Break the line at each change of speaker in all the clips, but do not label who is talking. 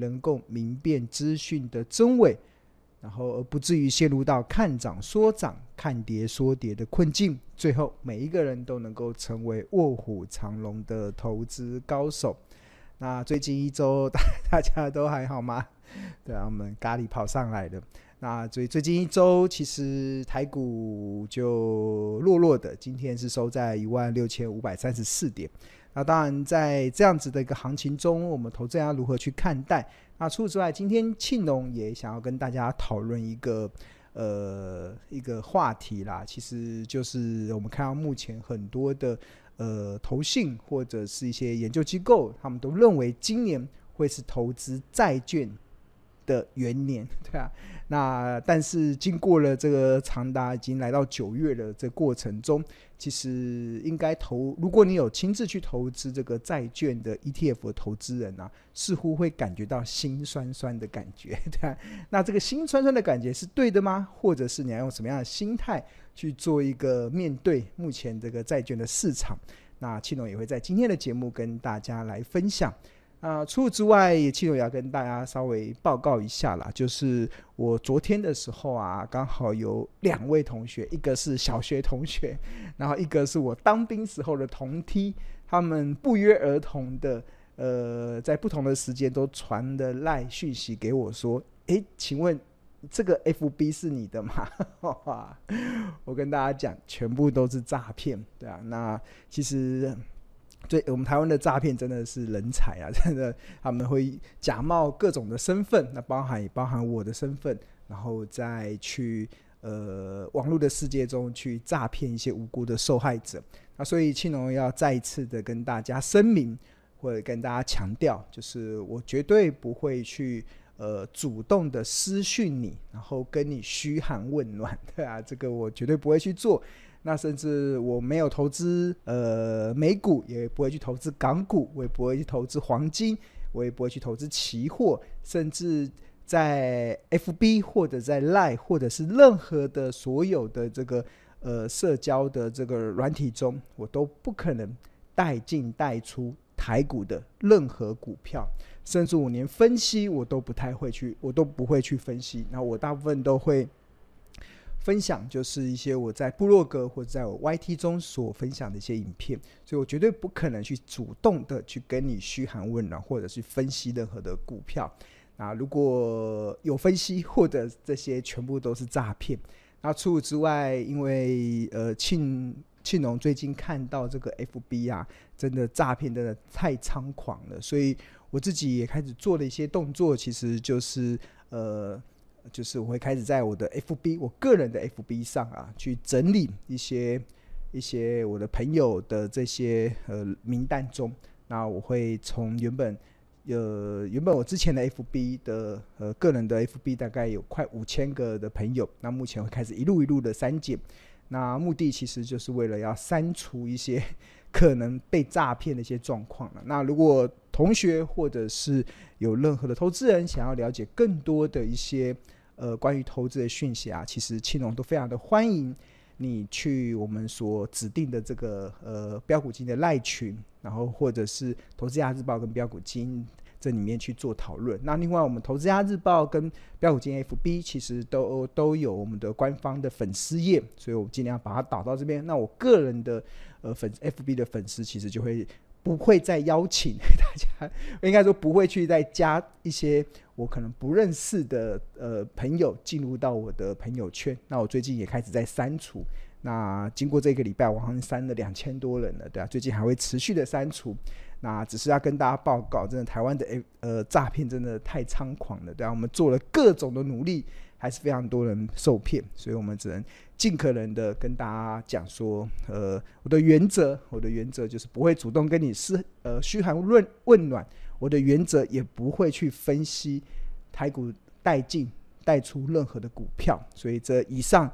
能够明辨资讯的真伪，然后而不至于陷入到看涨说涨、看跌说跌的困境。最后，每一个人都能够成为卧虎藏龙的投资高手。那最近一周大大家都还好吗？对啊，我们咖喱跑上来的。那最最近一周其实台股就弱弱的，今天是收在一万六千五百三十四点。那当然在这样子的一个行情中，我们投资人要如何去看待？那除此之外，今天庆农也想要跟大家讨论一个呃一个话题啦，其实就是我们看到目前很多的。呃，投信或者是一些研究机构，他们都认为今年会是投资债券的元年，对啊。那但是经过了这个长达已经来到九月的这过程中，其实应该投，如果你有亲自去投资这个债券的 ETF 的投资人啊，似乎会感觉到心酸酸的感觉，对啊。那这个心酸酸的感觉是对的吗？或者是你要用什么样的心态？去做一个面对目前这个债券的市场，那庆农也会在今天的节目跟大家来分享。啊，除此之外，庆农也要跟大家稍微报告一下啦，就是我昨天的时候啊，刚好有两位同学，一个是小学同学，然后一个是我当兵时候的同梯，他们不约而同的，呃，在不同的时间都传的赖讯息给我说，诶，请问。这个 FB 是你的吗？我跟大家讲，全部都是诈骗，对啊。那其实，对我们台湾的诈骗真的是人才啊，真的他们会假冒各种的身份，那包含也包含我的身份，然后再去呃网络的世界中去诈骗一些无辜的受害者。那所以庆龙要再一次的跟大家声明，或者跟大家强调，就是我绝对不会去。呃，主动的私讯你，然后跟你嘘寒问暖，对啊，这个我绝对不会去做。那甚至我没有投资呃美股，也不会去投资港股，我也不会去投资黄金，我也不会去投资期货，甚至在 FB 或者在 Line 或者是任何的所有的这个呃社交的这个软体中，我都不可能带进带出台股的任何股票。甚至我连分析我都不太会去，我都不会去分析。那我大部分都会分享，就是一些我在部落格或者在我 YT 中所分享的一些影片。所以我绝对不可能去主动的去跟你嘘寒问暖，或者是分析任何的股票。那如果有分析或者这些全部都是诈骗。那除此之外，因为呃庆庆农最近看到这个 FB 啊，真的诈骗真的太猖狂了，所以。我自己也开始做了一些动作，其实就是呃，就是我会开始在我的 FB，我个人的 FB 上啊，去整理一些一些我的朋友的这些呃名单中，那我会从原本呃原本我之前的 FB 的呃个人的 FB 大概有快五千个的朋友，那目前会开始一路一路的删减，那目的其实就是为了要删除一些 可能被诈骗的一些状况了。那如果同学或者是有任何的投资人想要了解更多的一些呃关于投资的讯息啊，其实青龙都非常的欢迎你去我们所指定的这个呃标股金的赖群，然后或者是投资家日报跟标股金这里面去做讨论。那另外我们投资家日报跟标股金 FB 其实都都有我们的官方的粉丝页，所以我尽量把它导到这边。那我个人的呃粉 FB 的粉丝其实就会。不会再邀请 大家，应该说不会去再加一些我可能不认识的呃朋友进入到我的朋友圈。那我最近也开始在删除。那经过这个礼拜，我好像删了两千多人了，对啊，最近还会持续的删除。那只是要跟大家报告，真的台湾的呃诈骗真的太猖狂了，对啊，我们做了各种的努力。还是非常多人受骗，所以我们只能尽可能的跟大家讲说，呃，我的原则，我的原则就是不会主动跟你嘘呃嘘寒问问暖，我的原则也不会去分析台股带进带出任何的股票。所以这以上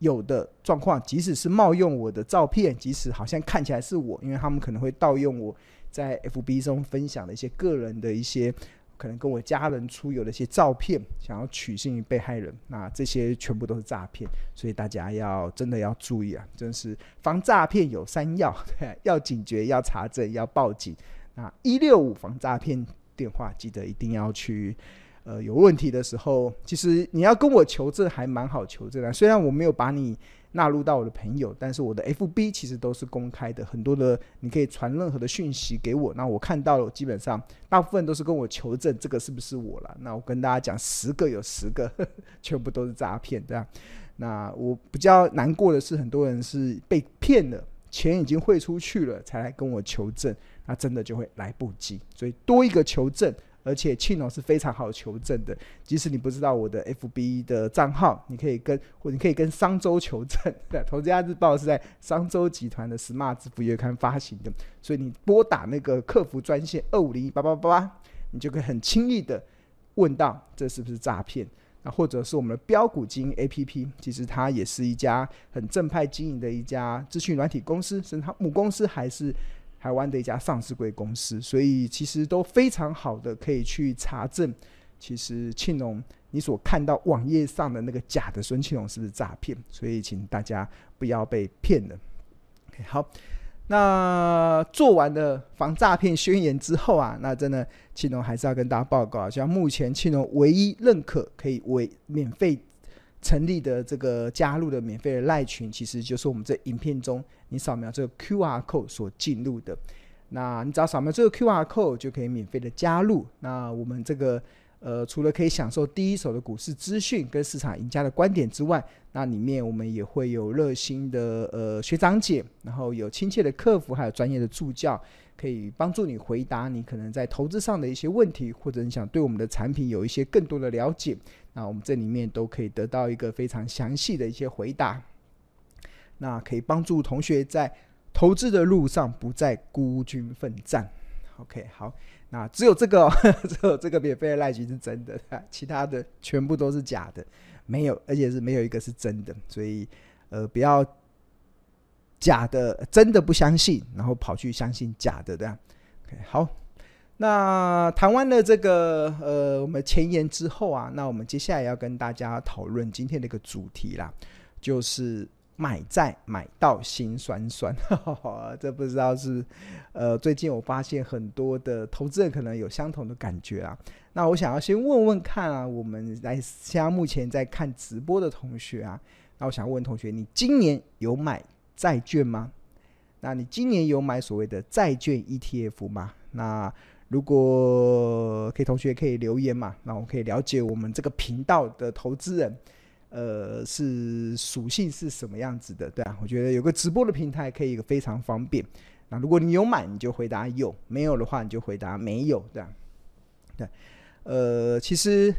有的状况，即使是冒用我的照片，即使好像看起来是我，因为他们可能会盗用我在 FB 中分享的一些个人的一些。可能跟我家人出游的一些照片，想要取信于被害人，那这些全部都是诈骗，所以大家要真的要注意啊！真是防诈骗有三要，对，要警觉，要查证，要报警。那一六五防诈骗电话，记得一定要去。呃，有问题的时候，其实你要跟我求证，还蛮好求证的。虽然我没有把你。纳入到我的朋友，但是我的 FB 其实都是公开的，很多的你可以传任何的讯息给我，那我看到了，基本上大部分都是跟我求证这个是不是我了。那我跟大家讲，十个有十个 全部都是诈骗，这样？那我比较难过的是，很多人是被骗了，钱已经汇出去了，才来跟我求证，那真的就会来不及，所以多一个求证。而且庆农是非常好求证的，即使你不知道我的 FB 的账号，你可以跟或你可以跟商周求证。对，投资家日报是在商周集团的 Smart 支付月刊发行的，所以你拨打那个客服专线二五零一八八八八，你就可以很轻易的问到这是不是诈骗。那或者是我们的标股金 APP，其实它也是一家很正派经营的一家资讯软体公司，甚至它母公司还是。台湾的一家上市公司，所以其实都非常好的可以去查证。其实庆隆，你所看到网页上的那个假的孙庆龙是不是诈骗？所以请大家不要被骗了。OK，好，那做完了防诈骗宣言之后啊，那真的庆隆还是要跟大家报告，像目前庆隆唯一认可可以为免费。成立的这个加入的免费的赖群，其实就是我们这影片中你扫描这个 QR code 所进入的。那你只要扫描这个 QR code 就可以免费的加入。那我们这个呃，除了可以享受第一手的股市资讯跟市场赢家的观点之外，那里面我们也会有热心的呃学长姐，然后有亲切的客服，还有专业的助教。可以帮助你回答你可能在投资上的一些问题，或者你想对我们的产品有一些更多的了解，那我们这里面都可以得到一个非常详细的一些回答。那可以帮助同学在投资的路上不再孤军奋战。OK，好，那只有这个，只有这个免费的赖群是真的，其他的全部都是假的，没有，而且是没有一个是真的，所以呃不要。假的，真的不相信，然后跑去相信假的，这样。OK，好，那谈完了这个呃，我们前言之后啊，那我们接下来要跟大家讨论今天的一个主题啦，就是买债买到心酸酸。呵 呵这不知道是呃，最近我发现很多的投资人可能有相同的感觉啊。那我想要先问问看啊，我们来现在目前在看直播的同学啊，那我想问同学，你今年有买债券吗？那你今年有买所谓的债券 ETF 吗？那如果可以，同学可以留言嘛？那我可以了解我们这个频道的投资人，呃，是属性是什么样子的？对啊，我觉得有个直播的平台可以非常方便。那如果你有买，你就回答有；没有的话，你就回答没有。这样，对，呃，其实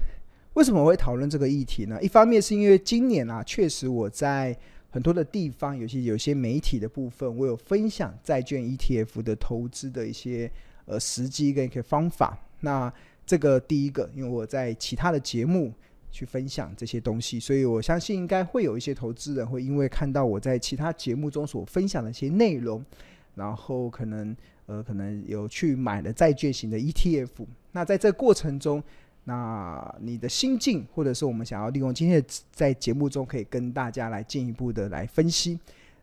为什么会讨论这个议题呢？一方面是因为今年啊，确实我在。很多的地方，有些有些媒体的部分，我有分享债券 ETF 的投资的一些呃时机跟一些方法。那这个第一个，因为我在其他的节目去分享这些东西，所以我相信应该会有一些投资人会因为看到我在其他节目中所分享的一些内容，然后可能呃可能有去买了债券型的 ETF。那在这过程中，那你的心境，或者是我们想要利用今天的在节目中可以跟大家来进一步的来分析。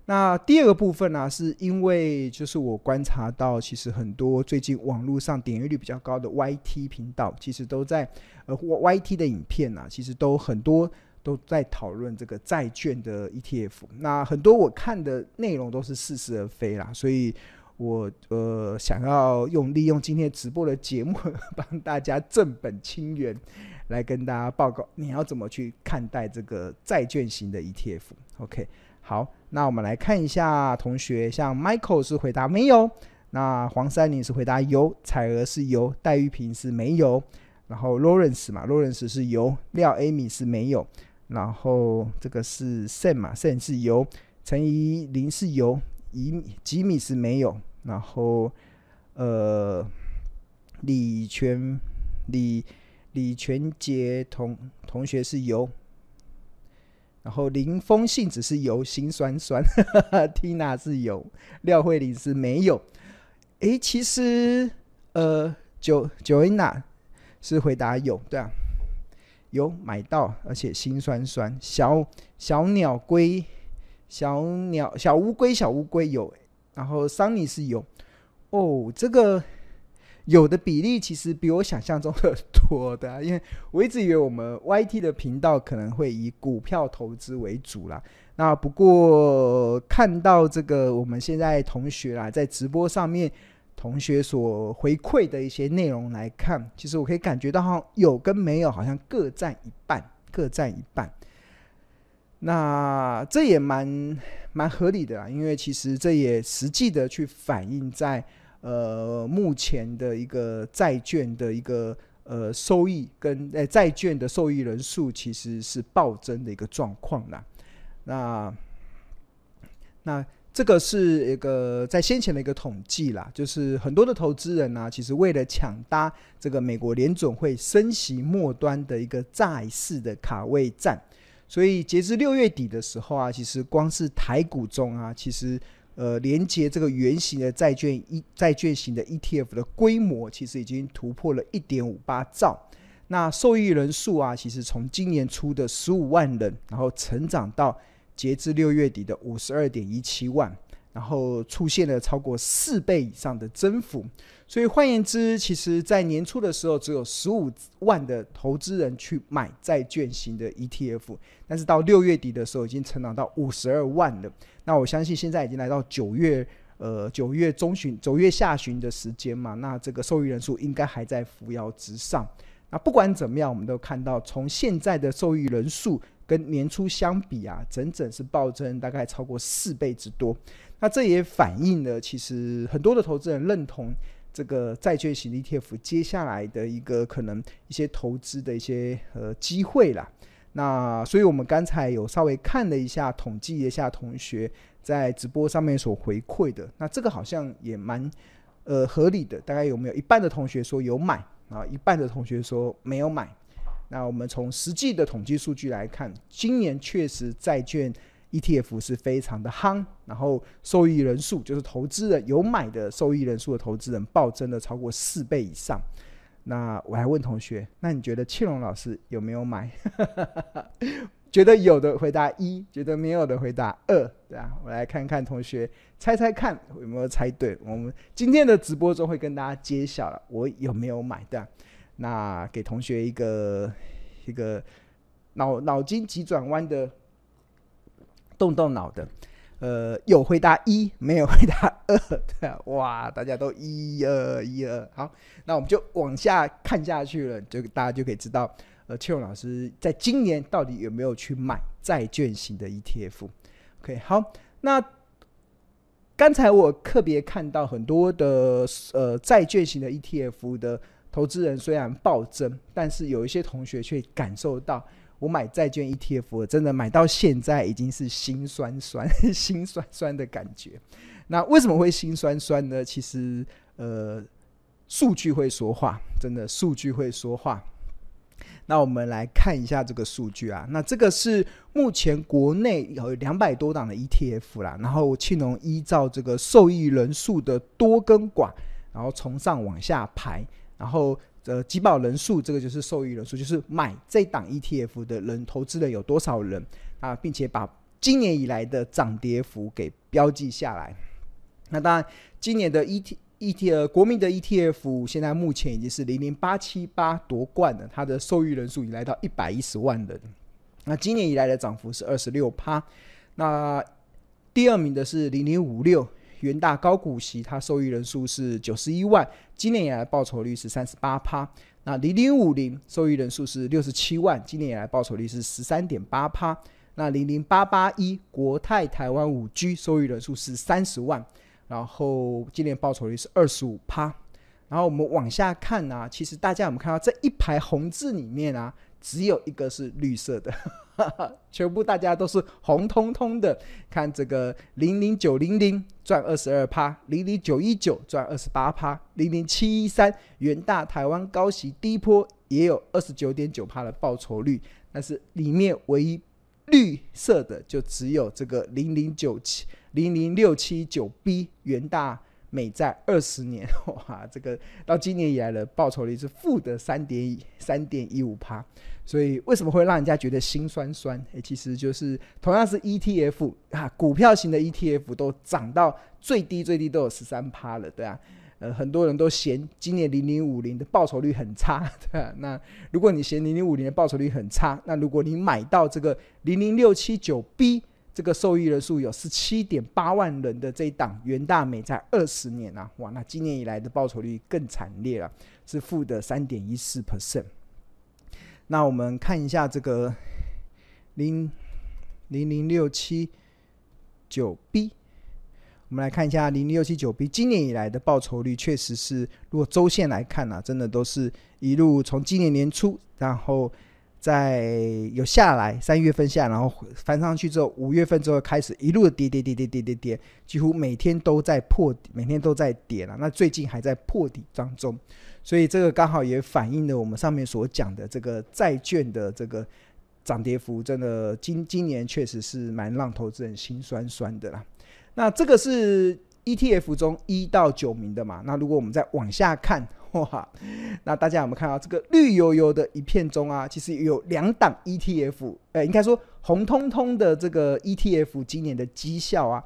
那第二个部分呢、是因为就是我观察到，其实很多最近网络上点阅率比较高的 YT 频道，其实都在呃 YT 的影片啊，其实都很多都在讨论这个债券的 ETF。那很多我看的内容都是似是而非啦，所以。我呃想要用利用今天直播的节目，帮大家正本清源，来跟大家报告你要怎么去看待这个债券型的 ETF。OK，好，那我们来看一下同学，像 Michael 是回答没有，那黄三林是回答有，彩娥是有，戴玉平是没有，然后 Lawrence 嘛，Lawrence 是有，廖 Amy 是没有，然后这个是 Sam 嘛，Sam 是有，陈怡林是有，吉米吉米是没有。然后，呃，李全李李全杰同同学是有，然后林峰信只是有，心酸酸。Tina 是有，廖慧玲是没有。诶，其实呃，九九 Anna 是回答有，对啊，有买到，而且心酸酸。小小鸟龟，小鸟小乌龟，小乌龟有，然后 Sunny 是有。哦，这个。有的比例其实比我想象中的多的，因为我一直以为我们 YT 的频道可能会以股票投资为主啦。那不过看到这个我们现在同学啦，在直播上面同学所回馈的一些内容来看，其实我可以感觉到哈，有跟没有好像各占一半，各占一半。那这也蛮蛮合理的啦，因为其实这也实际的去反映在。呃，目前的一个债券的一个呃收益跟呃债券的受益人数其实是暴增的一个状况啦。那那这个是一个在先前的一个统计啦，就是很多的投资人呢、啊，其实为了抢搭这个美国联准会升息末端的一个债市的卡位战，所以截至六月底的时候啊，其实光是台股中啊，其实。呃，连接这个圆形的债券一债券型的 ETF 的规模，其实已经突破了一点五八兆。那受益人数啊，其实从今年初的十五万人，然后成长到截至六月底的五十二点一七万。然后出现了超过四倍以上的增幅，所以换言之，其实，在年初的时候，只有十五万的投资人去买债券型的 ETF，但是到六月底的时候，已经成长到五十二万了。那我相信现在已经来到九月，呃，九月中旬、九月下旬的时间嘛，那这个受益人数应该还在扶摇直上。那不管怎么样，我们都看到，从现在的受益人数跟年初相比啊，整整是暴增大概超过四倍之多。那这也反映了，其实很多的投资人认同这个债券型 ETF 接下来的一个可能一些投资的一些呃机会啦。那所以我们刚才有稍微看了一下，统计一下同学在直播上面所回馈的，那这个好像也蛮呃合理的。大概有没有一半的同学说有买啊，一半的同学说没有买？那我们从实际的统计数据来看，今年确实债券。ETF 是非常的夯，然后受益人数就是投资人有买的受益人数的投资人暴增了超过四倍以上。那我还问同学，那你觉得庆龙老师有没有买？觉得有的回答一，觉得没有的回答二，对啊，我来看看同学猜猜看有没有猜对。我们今天的直播中会跟大家揭晓了，我有没有买的？那给同学一个一个脑脑筋急转弯的。动动脑的，呃，有回答一，没有回答二，对啊，哇，大家都一二一二，好，那我们就往下看下去了，就大家就可以知道，呃，庆荣老师在今年到底有没有去买债券型的 ETF？OK，好，那刚才我特别看到很多的呃债券型的 ETF 的投资人虽然暴增，但是有一些同学却感受到。我买债券 ETF，真的买到现在已经是心酸酸、心酸酸的感觉。那为什么会心酸酸呢？其实，呃，数据会说话，真的数据会说话。那我们来看一下这个数据啊。那这个是目前国内有两百多档的 ETF 啦。然后庆农依照这个受益人数的多跟寡，然后从上往下排，然后。呃，集保人数，这个就是受益人数，就是买这档 ETF 的人，投资的有多少人啊，并且把今年以来的涨跌幅给标记下来。那当然，今年的 ET ET 呃国民的 ETF 现在目前已经是零零八七八夺冠了，它的受益人数已经来到一百一十万人。那今年以来的涨幅是二十六趴。那第二名的是零零五六。元大高股息，它受益人数是九十一万，今年以来报酬率是三十八趴。那零零五零受益人数是六十七万，今年以来报酬率是十三点八趴。那零零八八一国泰台湾五 G 受益人数是三十万，然后今年报酬率是二十五趴。然后我们往下看呢、其实大家有没有看到这一排红字里面啊，只有一个是绿色的，全部大家都是红彤彤的。看这个零零九零零赚二十二趴，零零九一九赚二十八趴，零零七一三元大台湾高息低波也有二十九点九趴的报酬率，但是里面唯一绿色的就只有这个零零九七零零六七九 B 元大。美债二十年，哇，这个到今年以来的报酬率是负的三点三点一五趴，所以为什么会让人家觉得心酸酸？诶，其实就是同样是 ETF 啊，股票型的 ETF 都涨到最低最低都有十三趴了，对啊，呃，很多人都嫌今年零零五零的报酬率很差，对啊，那如果你嫌零零五零的报酬率很差，那如果你买到这个零零六七九 B。这个受益人数有十七点八万人的这一档元大美债二十年啊，哇，那今年以来的报酬率更惨烈了，是负的三点一四 percent。那我们看一下这个零零零六七九 B，我们来看一下零零六七九 B 今年以来的报酬率，确实是如果周线来看呢、啊，真的都是一路从今年年初，然后。在有下来，三月份下，然后翻上去之后，五月份之后开始一路的跌跌跌跌跌跌跌，几乎每天都在破底，每天都在跌了。那最近还在破底当中，所以这个刚好也反映了我们上面所讲的这个债券的这个涨跌幅，真的今今年确实是蛮让投资人心酸酸的啦。那这个是 ETF 中一到九名的嘛？那如果我们再往下看。哇，那大家有没有看到这个绿油油的一片中啊？其实有两档 ETF，呃，应该说红彤彤的这个 ETF 今年的绩效啊，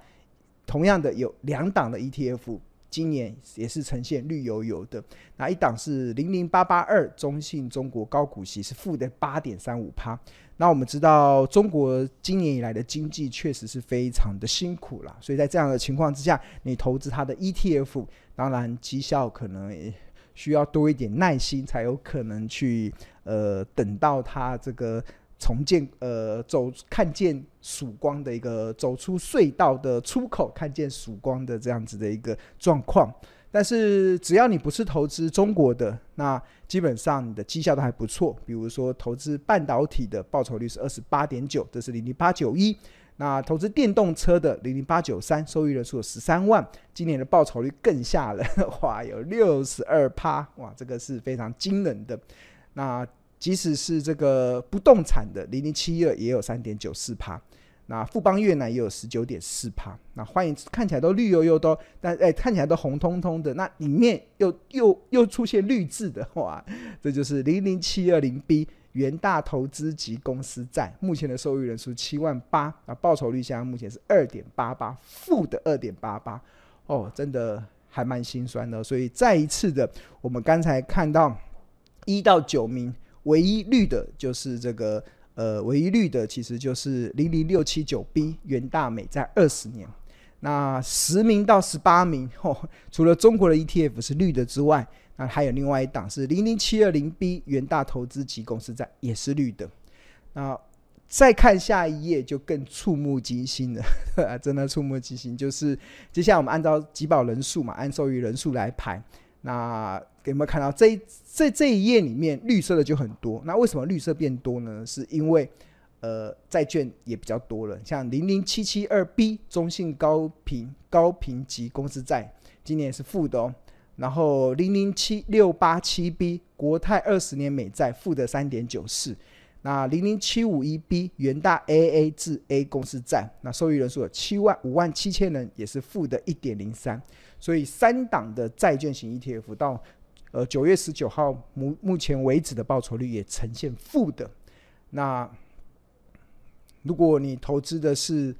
同样的有两档的 ETF 今年也是呈现绿油油的。那一档是零零八八二中信中国高股息是负的八点三五趴。那我们知道中国今年以来的经济确实是非常的辛苦了，所以在这样的情况之下，你投资它的 ETF，当然绩效可能。需要多一点耐心，才有可能去呃等到它这个重建呃走看见曙光的一个走出隧道的出口，看见曙光的这样子的一个状况。但是只要你不是投资中国的，那基本上你的绩效都还不错。比如说投资半导体的报酬率是二十八点九，这是零零八九一。那投资电动车的零零八九三，收益人数有十三万，今年的报酬率更吓人，哇，有六十二趴，哇，这个是非常惊人的。那即使是这个不动产的零零七二也有三点九四趴，那富邦越南也有十九点四趴。那欢迎看起来都绿油油都，但哎看起来都红彤彤的，那里面又又又出现绿字的，哇，这就是零零七二零 B。元大投资级公司债目前的受益人数七万八啊，报酬率现在目前是二点八八，负的二点八八，哦，真的还蛮心酸的。所以再一次的，我们刚才看到一到九名唯一绿的，就是这个呃，唯一绿的其实就是零零六七九 B 元大美债二十年。那十名到十八名，哦，除了中国的 ETF 是绿的之外，那还有另外一档是零零七二零 B 元大投资级公司债，也是绿的。那再看下一页就更触目惊心了，真的触目惊心。就是接下来我们按照集保人数嘛，按受益人数来排。那有没有看到这这这一页里面绿色的就很多？那为什么绿色变多呢？是因为呃，债券也比较多了，像零零七七二 B 中信高评高评级公司债，今年也是负的哦。然后零零七六八七 B 国泰二十年美债负的三点九四，那零零七五一 B 元大 AA 至 A 公司债，那受益人数有七万五万七千人，也是负的一点零三。所以三档的债券型 ETF 到呃九月十九号目目前为止的报酬率也呈现负的。那如果你投资的是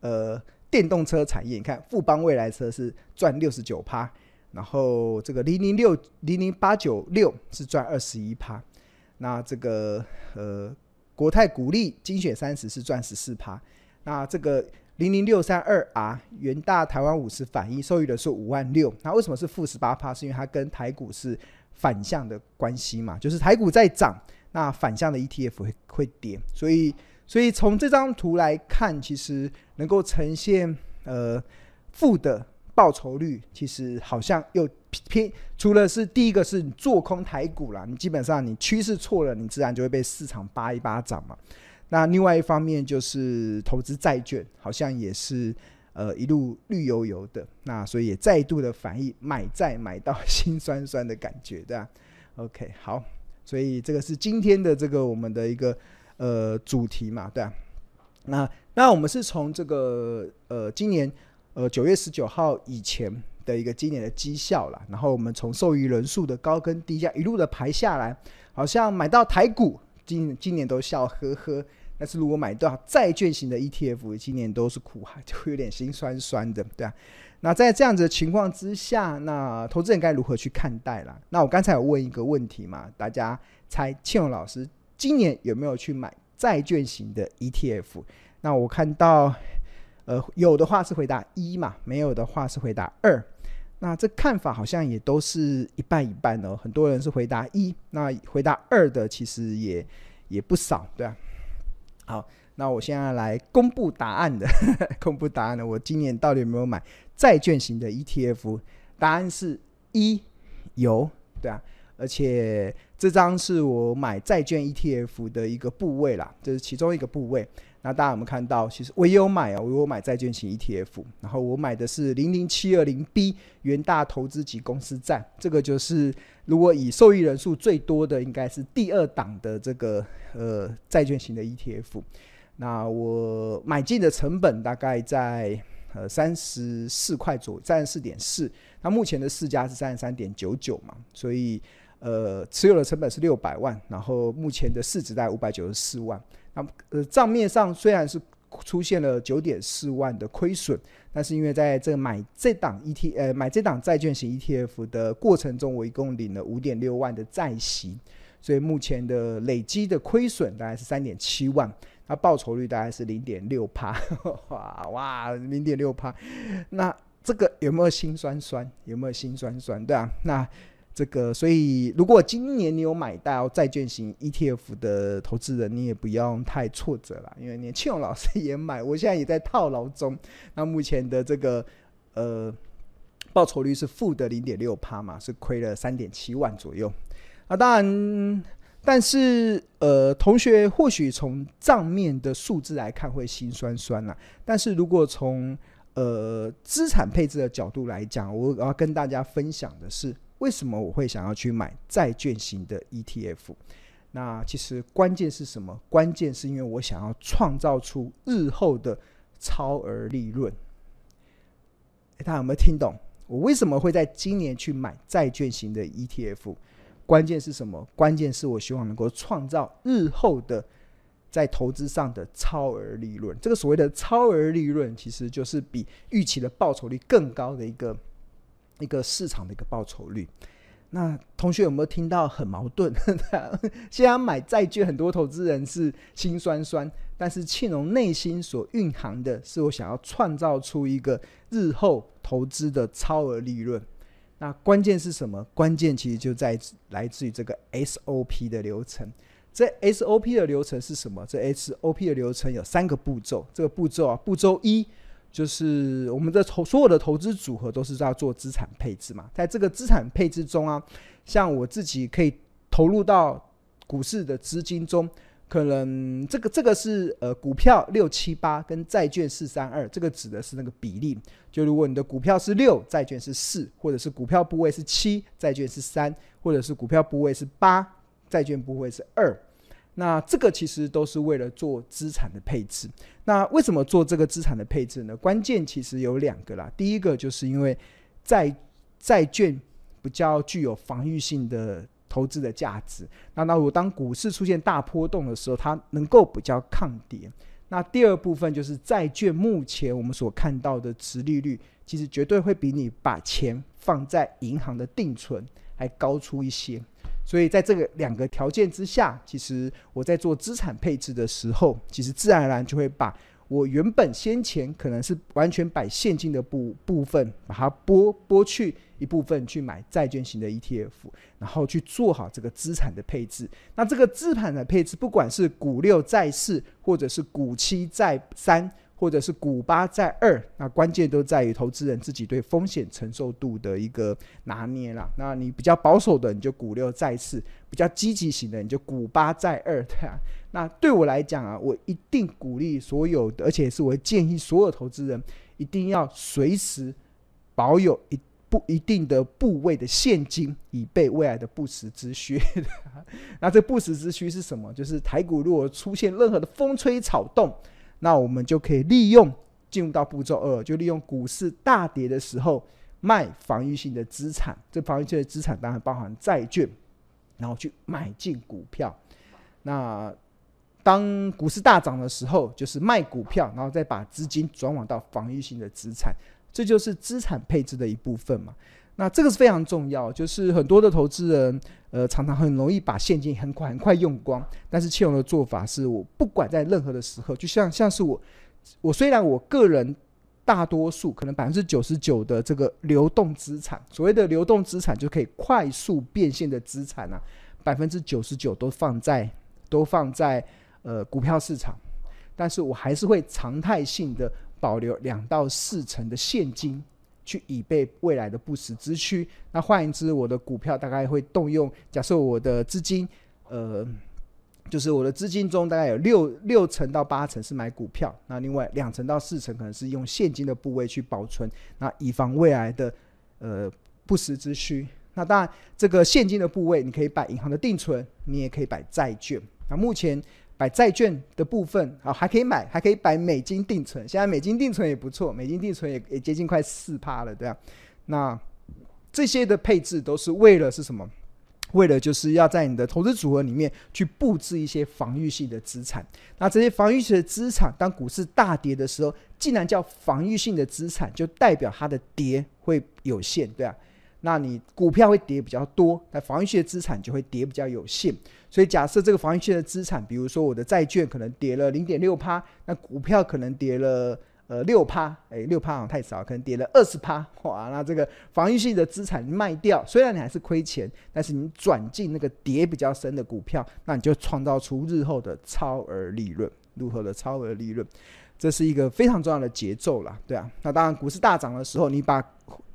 呃电动车产业，你看富邦未来车是赚六十九趴，然后这个零零六零零八九六是赚二十一趴，那这个呃国泰股利精选三十是赚十四趴，那这个零零六三二 R 元大台湾五十反一受益的是五万六，那为什么是负十八趴？是因为它跟台股是反向的关系嘛，就是台股在涨，那反向的 ETF 会会跌，所以。所以从这张图来看，其实能够呈现呃负的报酬率其实好像又偏，除了是第一个是做空台股啦，你基本上你趋势错了，你自然就会被市场扒一巴掌嘛。那另外一方面就是投资债券，好像也是呃一路绿油油的，那所以也再度的反映买债买到 心酸酸的感觉，对吧？OK，好，所以这个是今天的这个我们的一个呃主题嘛，对吧？那那我们是从这个呃今年呃九月十九号以前的一个今年的绩效啦，然后我们从受益人数的高跟低价一路的排下来，好像买到台股今今年都笑呵呵，但是如果买到债券型的 ETF，今年都是苦哈，就会有点心酸酸的，对啊。那在这样子的情况之下，那投资人该如何去看待啦？那我刚才有问一个问题嘛，大家猜庆荣老师今年有没有去买？债券型的 ETF，那我看到，呃，有的话是回答一嘛，没有的话是回答二。那这看法好像也都是一半一半哦。很多人是回答一，那回答二的其实也也不少，对啊。好，那我现在来公布答案的，公布答案的，我今年到底有没有买债券型的 ETF？答案是一，有，对啊。而且这张是我买债券 ETF 的一个部位啦，这是其中一个部位。那大家有没有看到？其实我也有买啊，我有买债券型 ETF，然后我买的是零零七二零 B 元大投资级公司债，这个就是如果以受益人数最多的，应该是第二档的这个呃债券型的 ETF。那我买进的成本大概在呃三十四块左右，三十四点四。那目前的市价是三十三点九九嘛，所以。呃，持有的成本是六百万，然后目前的市值在五百九十四万。那呃，账面上虽然是出现了九点四万的亏损，但是因为在这买这档 ET 呃买这档债券型 ETF 的过程中，我一共领了五点六万的债息，所以目前的累积的亏损大概是三点七万，那报酬率大概是零点六趴，哇哇零点六趴，那这个有没有心酸酸？有没有心酸酸？对啊，那。这个，所以如果今年你有买到债券型 ETF 的投资人，你也不要太挫折了，因为连庆荣老师也买，我现在也在套牢中。那目前的这个呃报酬率是负的零点六趴嘛，是亏了三点七万左右。啊，当然，但是呃，同学或许从账面的数字来看会心酸酸啦，但是如果从呃资产配置的角度来讲，我要跟大家分享的是。为什么我会想要去买债券型的 ETF？那其实关键是什么？关键是因为我想要创造出日后的超额利润。大家有没有听懂？我为什么会在今年去买债券型的 ETF？关键是什么？关键是我希望能够创造日后的在投资上的超额利润。这个所谓的超额利润，其实就是比预期的报酬率更高的一个。一个市场的一个报酬率，那同学有没有听到很矛盾？现在买债券，很多投资人是心酸酸，但是庆荣内心所蕴含的是我想要创造出一个日后投资的超额利润。那关键是什么？关键其实就在来自于这个 SOP 的流程。这 SOP 的流程是什么？这 SOP 的流程有三个步骤。这个步骤啊，步骤一。就是我们的投所有的投资组合都是要做资产配置嘛，在这个资产配置中啊，像我自己可以投入到股市的资金中，可能这个这个是呃股票六七八跟债券四三二，这个指的是那个比例。就如果你的股票是六，债券是四，或者是股票部位是七，债券是三，或者是股票部位是八，债券部位是二。那这个其实都是为了做资产的配置。那为什么做这个资产的配置呢？关键其实有两个啦。第一个就是因为债债券比较具有防御性的投资的价值。那那如果当股市出现大波动的时候，它能够比较抗跌。那第二部分就是债券目前我们所看到的殖利率，其实绝对会比你把钱放在银行的定存还高出一些。所以在这个两个条件之下，其实我在做资产配置的时候，其实自然而然就会把我原本先前可能是完全摆现金的部部分，把它拨拨去一部分去买债券型的 ETF，然后去做好这个资产的配置。那这个资产的配置，不管是股六债四，或者是股七债三。或者是股八在二，那关键都在于投资人自己对风险承受度的一个拿捏啦。那你比较保守的，你就股六再四；比较积极型的，你就股八在二，对啊。那对我来讲啊，我一定鼓励所有的，而且是我建议所有投资人一定要随时保有一不一定的部位的现金，以备未来的不时之需。那这不时之需是什么？就是台股如果出现任何的风吹草动，那我们就可以利用进入到步骤二，就利用股市大跌的时候卖防御性的资产。这防御性的资产当然包含债券，然后去买进股票。那当股市大涨的时候，就是卖股票，然后再把资金转往到防御性的资产。这就是资产配置的一部分嘛。那这个是非常重要，就是很多的投资人，呃，常常很容易把现金很快很快用光。但是庆隆的做法是我不管在任何的时候，就像像是我，我虽然我个人大多数可能百分之九十九的这个流动资产，所谓的流动资产就可以快速变现的资产啊，百分之九十九都放在都放在呃股票市场，但是我还是会常态性的。保留两到四成的现金，去以备未来的不时之需。那换言之，我的股票大概会动用，假设我的资金，呃，就是我的资金中大概有六六成到八成是买股票，那另外两成到四成可能是用现金的部位去保存，那以防未来的呃不时之需。那当然，这个现金的部位你可以摆银行的定存，你也可以摆债券。那目前。摆债券的部分啊，还可以买，还可以摆美金定存。现在美金定存也不错，美金定存也也接近快四趴了，对啊。那这些的配置都是为了是什么？为了就是要在你的投资组合里面去布置一些防御性的资产。那这些防御性的资产，当股市大跌的时候，既然叫防御性的资产，就代表它的跌会有限，对啊。那你股票会跌比较多，那防御性的资产就会跌比较有限。所以假设这个防御性的资产，比如说我的债券可能跌了零点六趴，那股票可能跌了呃六趴，哎六趴好像太少，可能跌了二十趴，哇，那这个防御性的资产卖掉，虽然你还是亏钱，但是你转进那个跌比较深的股票，那你就创造出日后的超额利润，如何的超额利润？这是一个非常重要的节奏了，对啊。那当然，股市大涨的时候，你把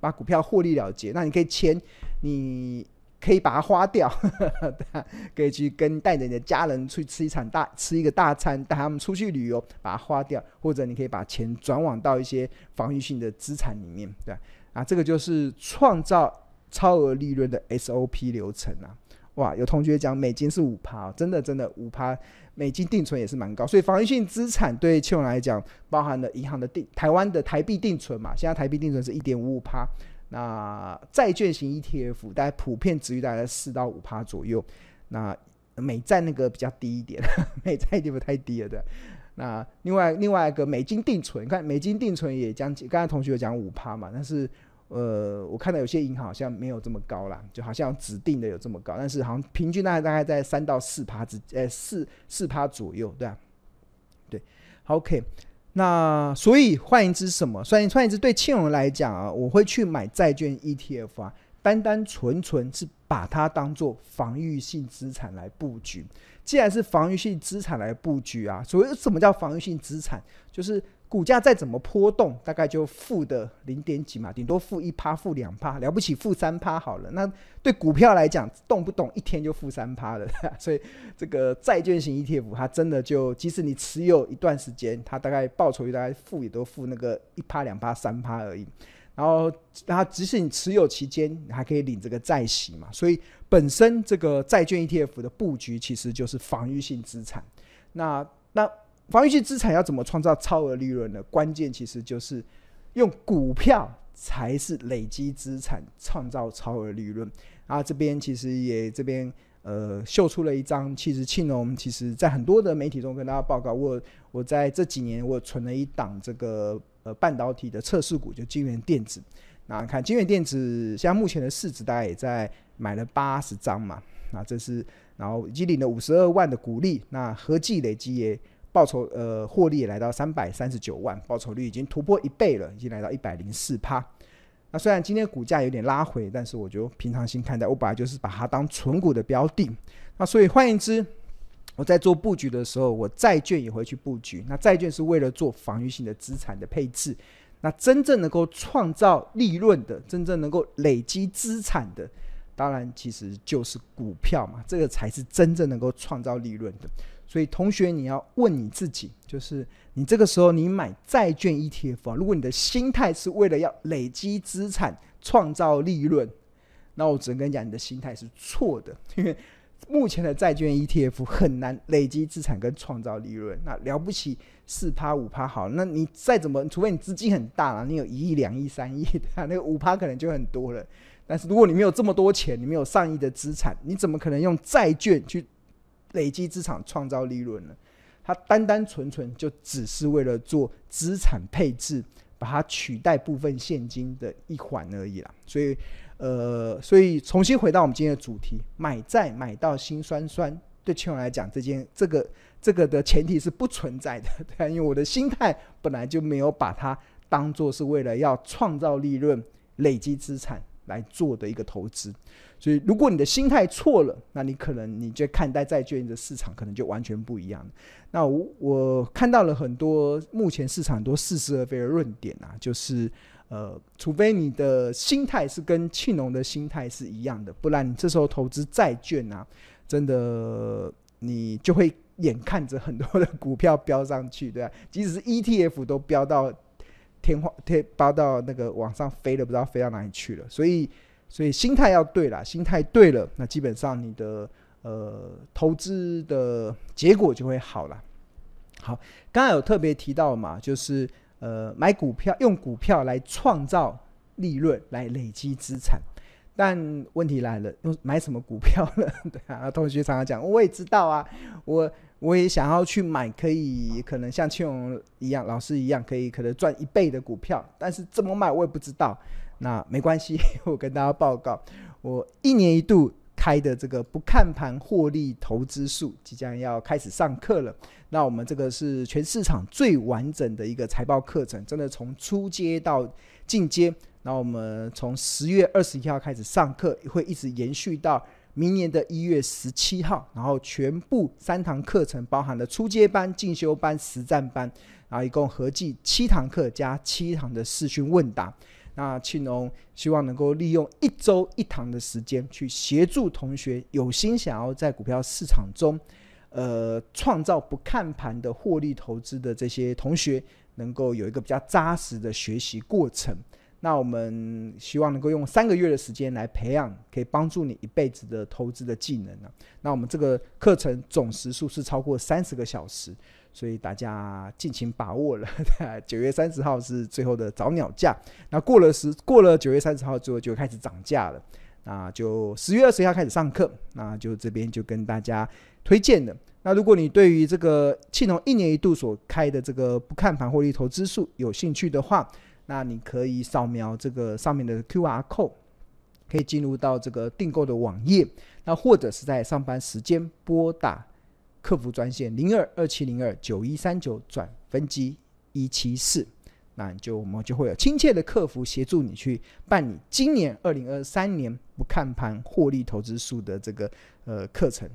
把股票获利了结，那你可以签，你可以把它花掉，呵 呵对啊，可以去跟带着你的家人去吃一场大吃一个大餐，带他们出去旅游，把它花掉，或者你可以把钱转往到一些防御性的资产里面，对啊。这个就是创造超额利润的 SOP 流程啊。哇，有同学讲美金是五趴，真的真的五趴，美金定存也是蛮高，所以防御性资产对庆隆来讲，包含了银行的定台湾的台币定存嘛，现在台币定存是一点五五趴，那债券型 ETF 大概普遍殖率大概四到五趴左右，那美债那个比较低一点，美债地方太低了对，那另外另外一个美金定存，你看美金定存也将近，刚才同学有讲五趴嘛，但是。呃，我看到有些银行好像没有这么高啦，就好像指定的有这么高，但是好像平均大概大概在三到四趴之，呃，四四趴左右，对啊，对，，OK，那所以换言之什么？所以换言之，对庆隆来讲啊，我会去买债券 ETF 啊，单单纯纯是把它当做防御性资产来布局。既然是防御性资产来布局啊，所谓什么叫防御性资产？就是。股价再怎么波动，大概就负的零点几嘛，顶多负一趴、负两趴，了不起负三趴好了。那对股票来讲，动不动一天就负三趴了，所以这个债券型 ETF 它真的就，即使你持有一段时间，它大概报酬率大概负也都负那个一趴、两趴、三趴而已。然后它即使你持有期间，你还可以领这个债息嘛，所以本身这个债券 ETF 的布局其实就是防御性资产。那那。防御性资产要怎么创造超额利润呢？关键其实就是用股票才是累积资产创造超额利润。然后这边其实也这边呃秀出了一张，其实庆隆其实在很多的媒体中跟大家报告，我我在这几年我存了一档这个呃半导体的测试股，就金源电子。那看金源电子现在目前的市值大概也在买了八十张嘛，那这是然后已经领了五十二万的股利，那合计累积也。报酬呃，获利来到三百三十九万，报酬率已经突破一倍了，已经来到一百零四趴。那虽然今天股价有点拉回，但是我就平常心看待。我本来就是把它当存股的标的。那所以换言之，我在做布局的时候，我债券也会去布局。那债券是为了做防御性的资产的配置。那真正能够创造利润的，真正能够累积资产的，当然其实就是股票嘛。这个才是真正能够创造利润的。所以，同学，你要问你自己，就是你这个时候你买债券 ETF 啊，如果你的心态是为了要累积资产、创造利润，那我只能跟你讲，你的心态是错的，因为目前的债券 ETF 很难累积资产跟创造利润。那了不起四趴五趴好，那你再怎么，除非你资金很大了，你有一亿、两亿、三亿，那个五趴可能就很多了。但是如果你没有这么多钱，你没有上亿的资产，你怎么可能用债券去？累积资产创造利润呢？它单单纯纯就只是为了做资产配置，把它取代部分现金的一环而已啦。所以，呃，所以重新回到我们今天的主题，买债买到心酸酸，对庆荣来讲，这件这个这个的前提是不存在的，对啊，因为我的心态本来就没有把它当做是为了要创造利润、累积资产来做的一个投资。所以，如果你的心态错了，那你可能你就看待债券的市场可能就完全不一样。那我我看到了很多目前市场很多似是而非的论点啊，就是呃，除非你的心态是跟庆农的心态是一样的，不然你这时候投资债券啊，真的你就会眼看着很多的股票飙上去，对吧？即使是 ETF 都飙到天花天，飙到那个往上飞了，不知道飞到哪里去了。所以。所以心态要对了，心态对了，那基本上你的呃投资的结果就会好了。好，刚才有特别提到嘛，就是呃买股票用股票来创造利润，来累积资产。但问题来了，用买什么股票呢？对啊，同学常常讲，我也知道啊，我我也想要去买可以可能像庆荣一样，老师一样可以可能赚一倍的股票，但是怎么买我也不知道。那没关系，我跟大家报告，我一年一度开的这个不看盘获利投资术即将要开始上课了。那我们这个是全市场最完整的一个财报课程，真的从初阶到进阶。那我们从十月二十一号开始上课，会一直延续到明年的一月十七号。然后全部三堂课程包含了初阶班、进修班、实战班，然后一共合计七堂课加七堂的视讯问答。那庆农希望能够利用一周一堂的时间，去协助同学有心想要在股票市场中，呃，创造不看盘的获利投资的这些同学，能够有一个比较扎实的学习过程。那我们希望能够用三个月的时间来培养，可以帮助你一辈子的投资的技能呢。那我们这个课程总时数是超过三十个小时。所以大家尽情把握了，九月三十号是最后的早鸟价。那过了十，过了九月三十号之后就开始涨价了。那就十月二十号开始上课，那就这边就跟大家推荐了。那如果你对于这个庆农一年一度所开的这个不看盘获利投资术有兴趣的话，那你可以扫描这个上面的 QR code，可以进入到这个订购的网页。那或者是在上班时间拨打。客服专线零二二七零二九一三九转分机一七四，那就我们就会有亲切的客服协助你去办理今年二零二三年不看盘获利投资术的这个呃课程。